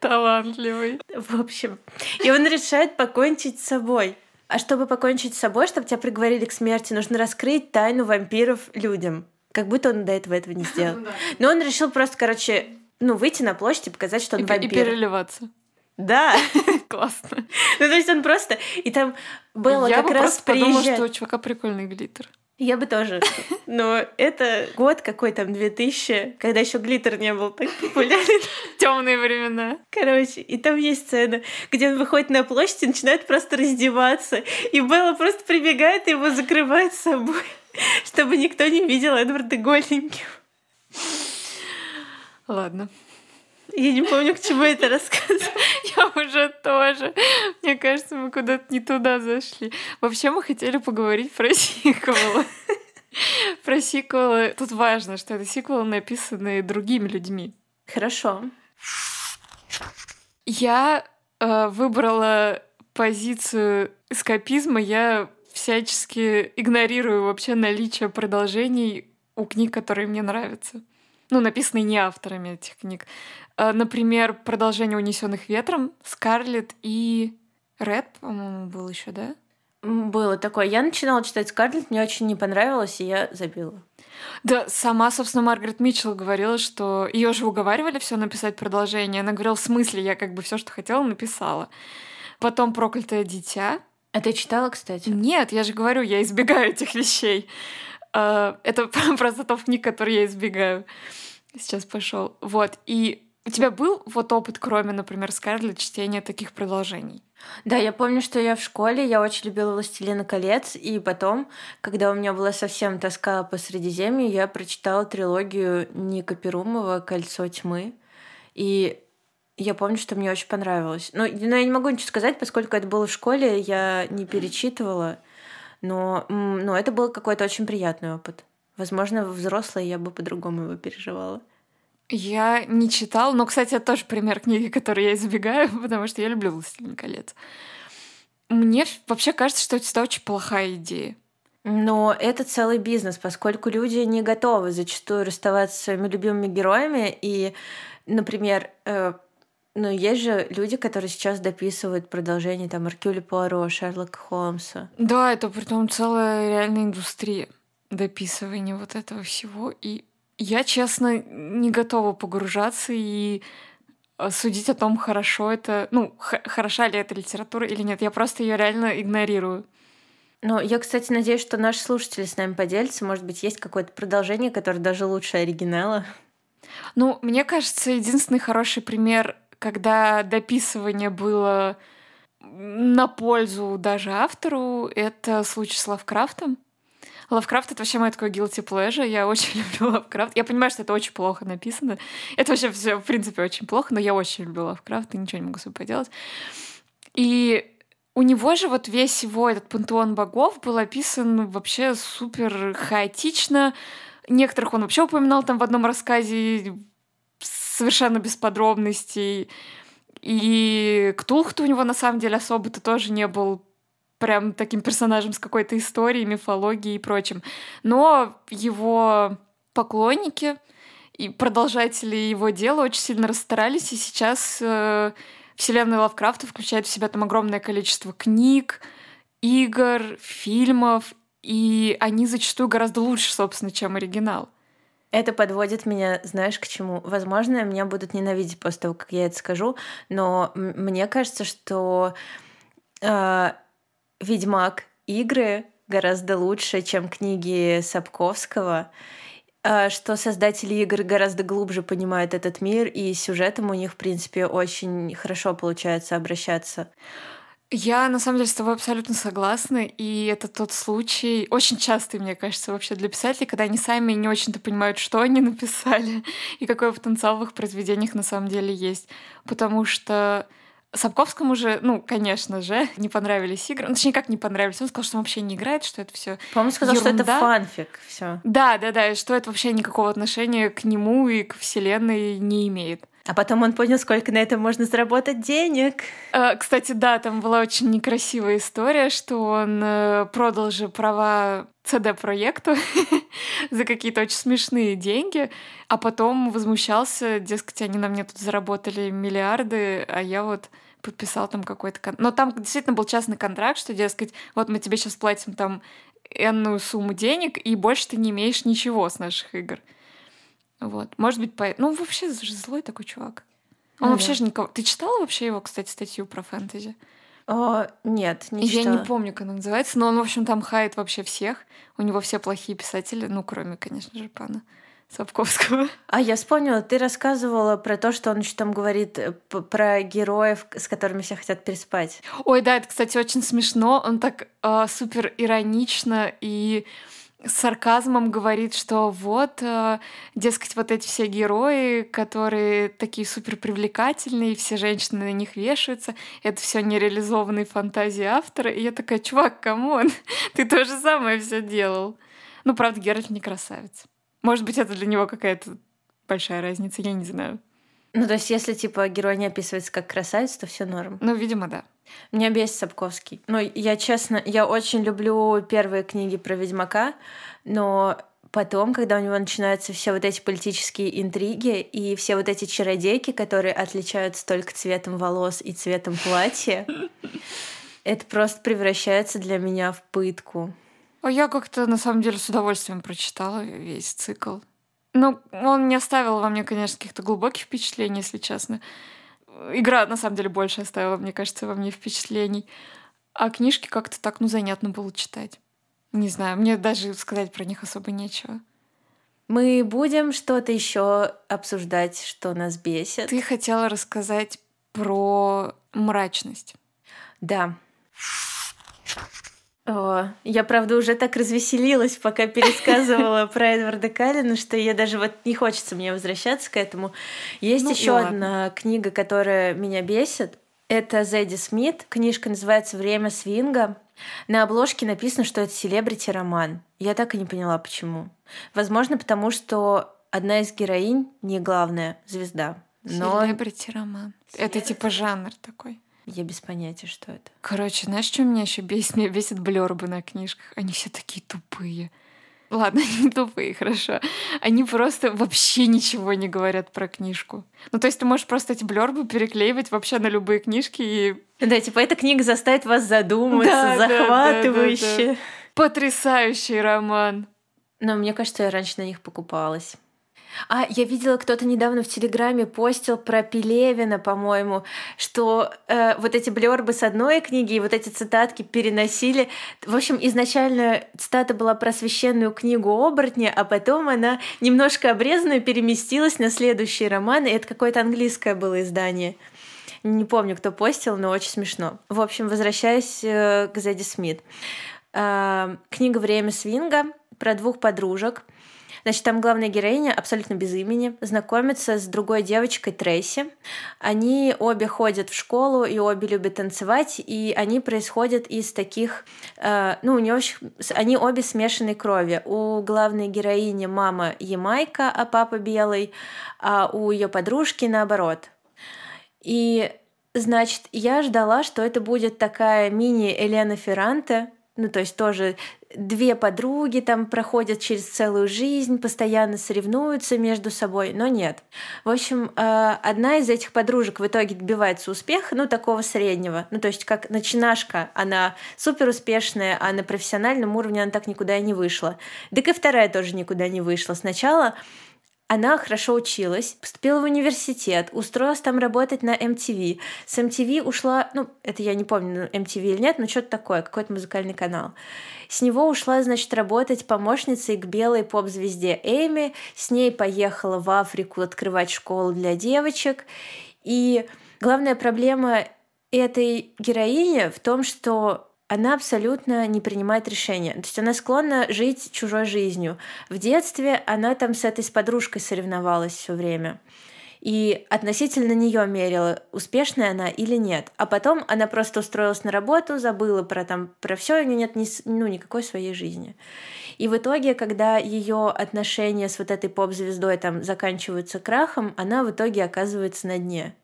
Талантливый. В общем, и он решает покончить с собой. А чтобы покончить с собой, чтобы тебя приговорили к смерти, нужно раскрыть тайну вампиров людям. Как будто он до этого этого не сделал. Но он решил просто, короче, ну, выйти на площадь и показать, что он и, вампир. И переливаться. Да. Классно. Ну, то есть он просто... И там было Я как раз просто подумала, что у чувака прикольный глиттер. Я бы тоже. Но это год какой там, 2000, когда еще глиттер не был так популярен. Темные времена. Короче, и там есть сцена, где он выходит на площадь и начинает просто раздеваться. И Белла просто прибегает и его закрывает с собой, чтобы никто не видел Эдварда голеньким. Ладно. Я не помню, к чему это рассказываю. Я уже тоже. Мне кажется, мы куда-то не туда зашли. Вообще мы хотели поговорить про сиквелы. Про сиквелы. Тут важно, что это сиквелы, написанные другими людьми. Хорошо. Я э, выбрала позицию эскапизма. Я всячески игнорирую вообще наличие продолжений у книг, которые мне нравятся. Ну, написанные не авторами этих книг. Э, Например, продолжение «Унесенных ветром» Скарлетт и Ред, по-моему, был еще, да? Было такое. Я начинала читать Скарлетт, мне очень не понравилось, и я забила. Да, сама, собственно, Маргарет Митчелл говорила, что ее же уговаривали все написать продолжение. Она говорила, в смысле, я как бы все, что хотела, написала. Потом проклятое дитя. А ты читала, кстати? Нет, я же говорю, я избегаю этих вещей. А, Это просто топ книг, которые я избегаю. Сейчас пошел. Вот. И у тебя был вот опыт, кроме, например, Скарлетт, чтения таких продолжений? Да, я помню, что я в школе, я очень любила «Властелина колец», и потом, когда у меня была совсем тоска по Средиземью, я прочитала трилогию Ника Перумова «Кольцо тьмы», и я помню, что мне очень понравилось. Ну, но я не могу ничего сказать, поскольку это было в школе, я не перечитывала, но, но это был какой-то очень приятный опыт. Возможно, взрослой я бы по-другому его переживала. Я не читала, но, кстати, это тоже пример книги, которую я избегаю, потому что я люблю «Властелин колец». Мне вообще кажется, что это всегда очень плохая идея. Но это целый бизнес, поскольку люди не готовы зачастую расставаться со своими любимыми героями. И, например, э, ну, есть же люди, которые сейчас дописывают продолжение там Аркюля Пуаро, Шерлока Холмса. Да, это притом целая реальная индустрия дописывания вот этого всего. И я, честно, не готова погружаться и э, судить о том, хорошо это, ну, хороша ли эта литература или нет. Я просто ее реально игнорирую. Но я, кстати, надеюсь, что наши слушатели с нами поделятся. Может быть, есть какое-то продолжение, которое даже лучше оригинала. Ну, мне кажется, единственный хороший пример, когда дописывание было на пользу даже автору, это случай с Лавкрафтом. Лавкрафт — это вообще мой такой guilty pleasure. Я очень люблю Лавкрафт. Я понимаю, что это очень плохо написано. Это вообще все, в принципе, очень плохо, но я очень люблю Лавкрафт и ничего не могу с собой поделать. И у него же вот весь его этот пантеон богов был описан вообще супер хаотично. Некоторых он вообще упоминал там в одном рассказе совершенно без подробностей. И Ктулхт у него на самом деле особо-то тоже не был прям таким персонажем с какой-то историей, мифологией и прочим. Но его поклонники и продолжатели его дела очень сильно расстарались, и сейчас э, вселенная Лавкрафта включает в себя там огромное количество книг, игр, фильмов, и они зачастую гораздо лучше, собственно, чем оригинал. Это подводит меня, знаешь, к чему? Возможно, меня будут ненавидеть после того, как я это скажу, но мне кажется, что э, Ведьмак игры гораздо лучше, чем книги Сапковского, э, что создатели игр гораздо глубже понимают этот мир, и сюжетом у них, в принципе, очень хорошо получается обращаться. Я, на самом деле, с тобой абсолютно согласна, и это тот случай, очень частый, мне кажется, вообще для писателей, когда они сами не очень-то понимают, что они написали и какой потенциал в их произведениях на самом деле есть. Потому что Сапковскому же, ну, конечно же, не понравились игры. Ну, точнее, как не понравились. Он сказал, что он вообще не играет, что это все. По-моему, сказал, ерунда. что это фанфик. Все. Да, да, да, и что это вообще никакого отношения к нему и к вселенной не имеет. А потом он понял, сколько на этом можно заработать денег. А, кстати, да, там была очень некрасивая история, что он э, продал же права CD-проекту за какие-то очень смешные деньги, а потом возмущался, дескать, они на мне тут заработали миллиарды, а я вот подписал там какой-то... Кон... Но там действительно был частный контракт, что, дескать, вот мы тебе сейчас платим там энную сумму денег, и больше ты не имеешь ничего с наших игр. Вот. Может быть, по... Ну, вообще злой такой чувак. Он ну, вообще да. же никого... Ты читала вообще его, кстати, статью про фэнтези? О, нет, не Я читала. не помню, как она называется, но он, в общем, там хает вообще всех. У него все плохие писатели, ну, кроме, конечно же, пана. Сапковского. А я вспомнила, ты рассказывала про то, что он еще там говорит э, про героев, с которыми все хотят переспать. Ой, да, это, кстати, очень смешно. Он так э, супер иронично и с сарказмом говорит, что вот, э, дескать, вот эти все герои, которые такие супер привлекательные, все женщины на них вешаются, это все нереализованные фантазии автора. И я такая, чувак, come on, ты то же самое все делал. Ну, правда, Геральт не красавец. Может быть, это для него какая-то большая разница, я не знаю. Ну, то есть, если, типа, герой не описывается как красавец, то все норм. Ну, видимо, да. Меня бесит Сапковский. Ну, я честно, я очень люблю первые книги про Ведьмака, но потом, когда у него начинаются все вот эти политические интриги и все вот эти чародейки, которые отличаются только цветом волос и цветом платья, это просто превращается для меня в пытку. А я как-то на самом деле с удовольствием прочитала весь цикл. Ну, он не оставил во мне, конечно, каких-то глубоких впечатлений, если честно. Игра, на самом деле, больше оставила, мне кажется, во мне впечатлений. А книжки как-то так, ну, занятно было читать. Не знаю, мне даже сказать про них особо нечего. Мы будем что-то еще обсуждать, что нас бесит. Ты хотела рассказать про мрачность. Да. О, я, правда, уже так развеселилась, пока пересказывала про Эдварда Каллина, что я даже вот не хочется мне возвращаться к этому. Есть ну, еще одна книга, которая меня бесит. Это Зэдди Смит. Книжка называется «Время свинга». На обложке написано, что это селебрити-роман. Я так и не поняла, почему. Возможно, потому что одна из героинь не главная звезда. Но... Селебрити-роман. Это типа жанр такой. Я без понятия, что это. Короче, знаешь, что меня еще бесит? Меня бесит блербы на книжках. Они все такие тупые. Ладно, они тупые, хорошо. Они просто вообще ничего не говорят про книжку. Ну, то есть ты можешь просто эти блербы переклеивать вообще на любые книжки и... Да, типа эта книга заставит вас задуматься, да, захватывающе. Да, да, да, Потрясающий роман. Но мне кажется, я раньше на них покупалась. А, я видела, кто-то недавно в Телеграме постил про Пелевина, по-моему, что э, вот эти блербы с одной книги и вот эти цитатки переносили. В общем, изначально цитата была про священную книгу оборотня, а потом она немножко обрезанная переместилась на следующий роман, и это какое-то английское было издание. Не помню, кто постил, но очень смешно. В общем, возвращаясь э, к Зэдди Смит. Э, книга «Время свинга» про двух подружек — Значит, там главная героиня абсолютно без имени, знакомится с другой девочкой Трейси. Они обе ходят в школу и обе любят танцевать, и они происходят из таких, э, ну, у нее они обе смешанной крови. У главной героини мама Ямайка, а папа белый, а у ее подружки наоборот. И Значит, я ждала, что это будет такая мини Елена Ферранте, Ну, то есть тоже две подруги там проходят через целую жизнь, постоянно соревнуются между собой, но нет. В общем, э, одна из этих подружек в итоге добивается успеха, ну, такого среднего. Ну, то есть как начинашка, она супер успешная, а на профессиональном уровне она так никуда и не вышла. Так и вторая тоже никуда не вышла. Сначала она хорошо училась, поступила в университет, устроилась там работать на MTV. С MTV ушла, ну, это я не помню, MTV или нет, но что-то такое, какой-то музыкальный канал. С него ушла, значит, работать помощницей к белой поп-звезде Эми. С ней поехала в Африку открывать школу для девочек. И главная проблема этой героини в том, что она абсолютно не принимает решения. То есть она склонна жить чужой жизнью. В детстве она там с этой с подружкой соревновалась все время. И относительно нее мерила, успешная она или нет. А потом она просто устроилась на работу, забыла про там про все, у нее нет ни, ну, никакой своей жизни. И в итоге, когда ее отношения с вот этой поп-звездой там заканчиваются крахом, она в итоге оказывается на дне.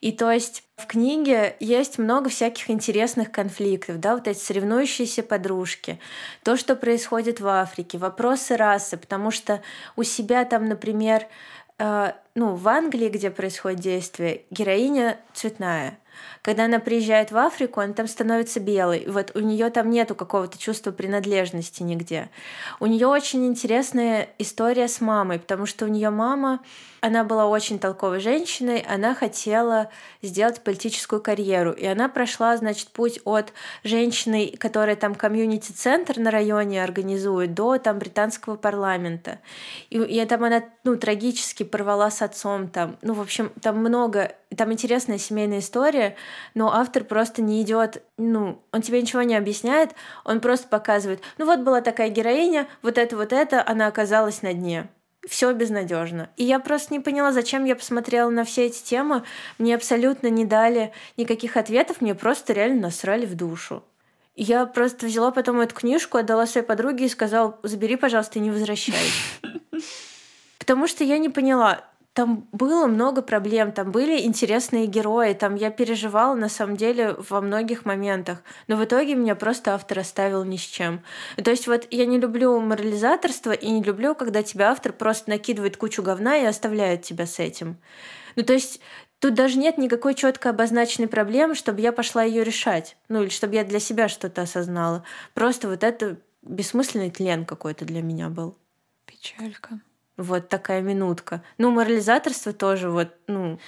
И то есть в книге есть много всяких интересных конфликтов, да, вот эти соревнующиеся подружки, то, что происходит в Африке, вопросы расы, потому что у себя там, например, э, ну, в Англии, где происходит действие, героиня цветная. Когда она приезжает в Африку, она там становится белой. Вот у нее там нету какого-то чувства принадлежности нигде. У нее очень интересная история с мамой, потому что у нее мама она была очень толковой женщиной, она хотела сделать политическую карьеру. И она прошла, значит, путь от женщины, которая там комьюнити-центр на районе организует, до там британского парламента. И, и там она, ну, трагически порвала с отцом там. Ну, в общем, там много, там интересная семейная история, но автор просто не идет, ну, он тебе ничего не объясняет, он просто показывает, ну вот была такая героиня, вот это, вот это, она оказалась на дне все безнадежно. И я просто не поняла, зачем я посмотрела на все эти темы. Мне абсолютно не дали никаких ответов, мне просто реально насрали в душу. Я просто взяла потом эту книжку, отдала своей подруге и сказала, забери, пожалуйста, и не возвращай. Потому что я не поняла, там было много проблем, там были интересные герои, там я переживала на самом деле во многих моментах, но в итоге меня просто автор оставил ни с чем. То есть вот я не люблю морализаторство и не люблю, когда тебя автор просто накидывает кучу говна и оставляет тебя с этим. Ну то есть Тут даже нет никакой четко обозначенной проблемы, чтобы я пошла ее решать. Ну, или чтобы я для себя что-то осознала. Просто вот это бессмысленный тлен какой-то для меня был. Печалька. Вот такая минутка. Ну, морализаторство тоже вот, ну...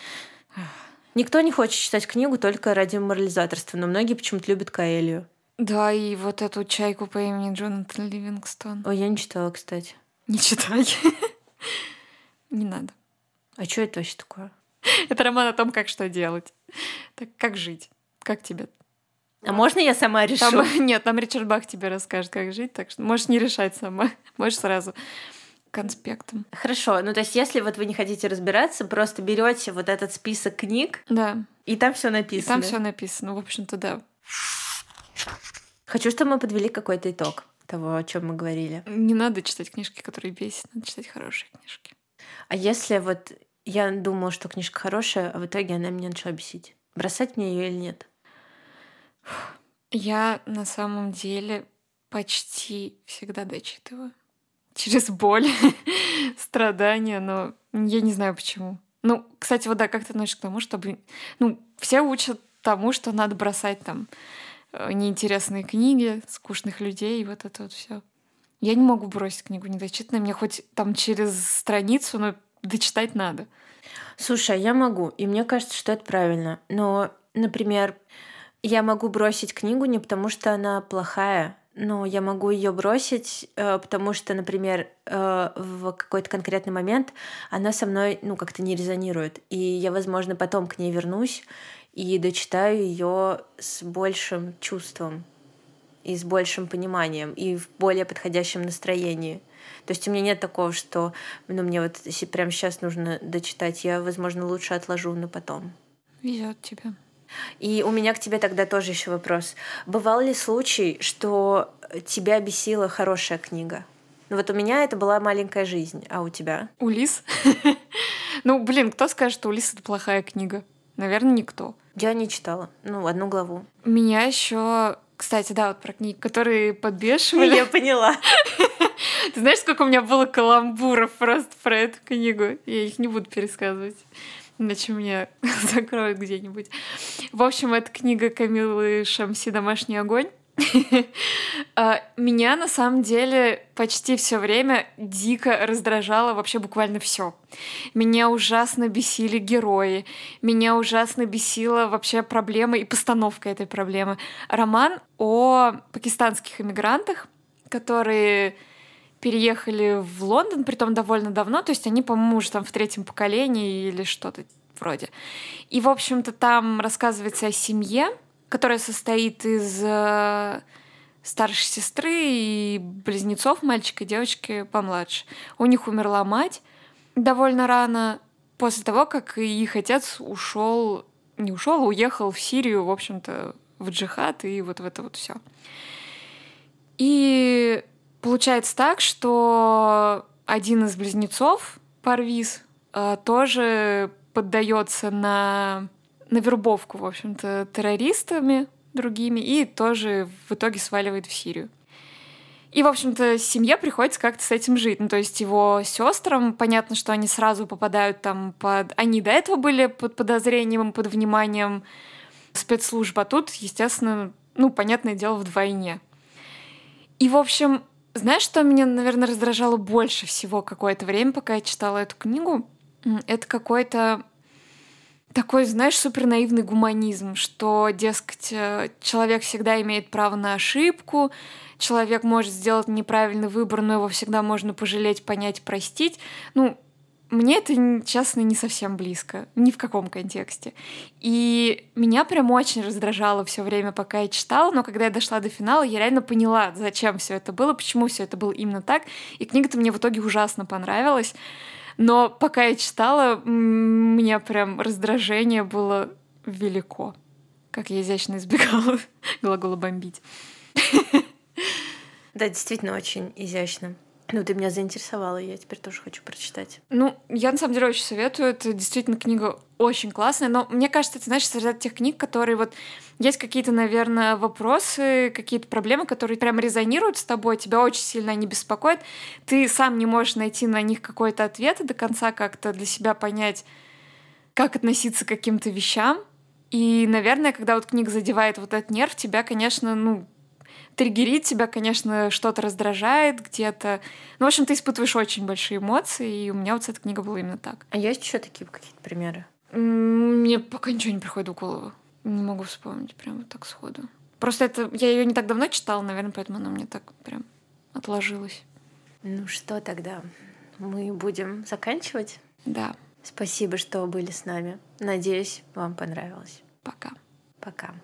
Никто не хочет читать книгу только ради морализаторства, но многие почему-то любят Каэлью. Да, и вот эту чайку по имени Джонатан Ливингстон. Ой, я не читала, кстати. Не читай. Не надо. А что это вообще такое? Это роман о том, как что делать. Так, как жить. Как тебе? А можно я сама решу? Там, нет, там Ричард Бах тебе расскажет, как жить, так что можешь не решать сама. Можешь сразу конспектом. Хорошо, ну то есть если вот вы не хотите разбираться, просто берете вот этот список книг, да, и там все написано. И там все написано, в общем-то, да. Хочу, чтобы мы подвели какой-то итог того, о чем мы говорили. Не надо читать книжки, которые бесят, надо читать хорошие книжки. А если вот я думала, что книжка хорошая, а в итоге она меня начала бесить, бросать мне ее или нет? Я на самом деле почти всегда дочитываю через боль, страдания, но я не знаю почему. Ну, кстати, вот да, как ты относишься к тому, чтобы... Ну, все учат тому, что надо бросать там э, неинтересные книги, скучных людей, и вот это вот все. Я не могу бросить книгу недочитанной, мне хоть там через страницу, но дочитать надо. Слушай, а я могу, и мне кажется, что это правильно. Но, например, я могу бросить книгу не потому, что она плохая, ну, я могу ее бросить, э, потому что, например, э, в какой-то конкретный момент она со мной, ну, как-то не резонирует. И я, возможно, потом к ней вернусь и дочитаю ее с большим чувством и с большим пониманием, и в более подходящем настроении. То есть у меня нет такого, что ну, мне вот прямо сейчас нужно дочитать, я, возможно, лучше отложу на потом. Везет тебе. И у меня к тебе тогда тоже еще вопрос. Бывал ли случай, что тебя бесила хорошая книга? Ну вот у меня это была маленькая жизнь, а у тебя? Улис? Ну, блин, кто скажет, что Улис это плохая книга? Наверное, никто. Я не читала. Ну, одну главу. Меня еще Кстати, да, вот про книги, которые подбешивали. Я поняла. Ты знаешь, сколько у меня было каламбуров просто про эту книгу? Я их не буду пересказывать. Иначе меня закроют где-нибудь. В общем, это книга Камилы Шамси «Домашний огонь». А, меня на самом деле почти все время дико раздражало вообще буквально все. Меня ужасно бесили герои, меня ужасно бесила вообще проблема и постановка этой проблемы. Роман о пакистанских иммигрантах, которые переехали в Лондон, притом довольно давно, то есть они, по-моему, уже там в третьем поколении или что-то вроде. И, в общем-то, там рассказывается о семье, которая состоит из э, старшей сестры и близнецов, мальчика и девочки помладше. У них умерла мать довольно рано, после того, как их отец ушел, не ушел, а уехал в Сирию, в общем-то, в джихад и вот в это вот все. И получается так, что один из близнецов, Парвиз, э, тоже поддается на на вербовку, в общем-то, террористами другими и тоже в итоге сваливает в Сирию. И, в общем-то, семье приходится как-то с этим жить. Ну, то есть его сестрам, понятно, что они сразу попадают там под... Они до этого были под подозрением, под вниманием спецслужб, а тут, естественно, ну, понятное дело, вдвойне. И, в общем, знаешь, что меня, наверное, раздражало больше всего какое-то время, пока я читала эту книгу? Это какой-то такой, знаешь, супер наивный гуманизм, что, дескать, э, человек всегда имеет право на ошибку, человек может сделать неправильный выбор, но его всегда можно пожалеть, понять, простить. Ну, мне это, честно, не совсем близко, ни в каком контексте. И меня прям очень раздражало все время, пока я читала, но когда я дошла до финала, я реально поняла, зачем все это было, почему все это было именно так. И книга-то мне в итоге ужасно понравилась. Но пока я читала, у меня прям раздражение было велико. Как я изящно избегала глагола «бомбить». Да, действительно очень изящно. Ну, ты меня заинтересовала, я теперь тоже хочу прочитать. Ну, я на самом деле очень советую. Это действительно книга очень классная. Но мне кажется, это, знаешь, среди тех книг, которые вот есть какие-то, наверное, вопросы, какие-то проблемы, которые прям резонируют с тобой, тебя очень сильно они беспокоят. Ты сам не можешь найти на них какой-то ответ и до конца как-то для себя понять, как относиться к каким-то вещам. И, наверное, когда вот книга задевает вот этот нерв, тебя, конечно, ну, триггерит тебя, конечно, что-то раздражает где-то. Ну, в общем, ты испытываешь очень большие эмоции, и у меня вот этой книга была именно так. А есть еще такие какие-то примеры? Мне пока ничего не приходит в голову. Не могу вспомнить прям вот так сходу. Просто это я ее не так давно читала, наверное, поэтому она мне так прям отложилась. Ну что тогда? Мы будем заканчивать? Да. Спасибо, что были с нами. Надеюсь, вам понравилось. Пока. Пока.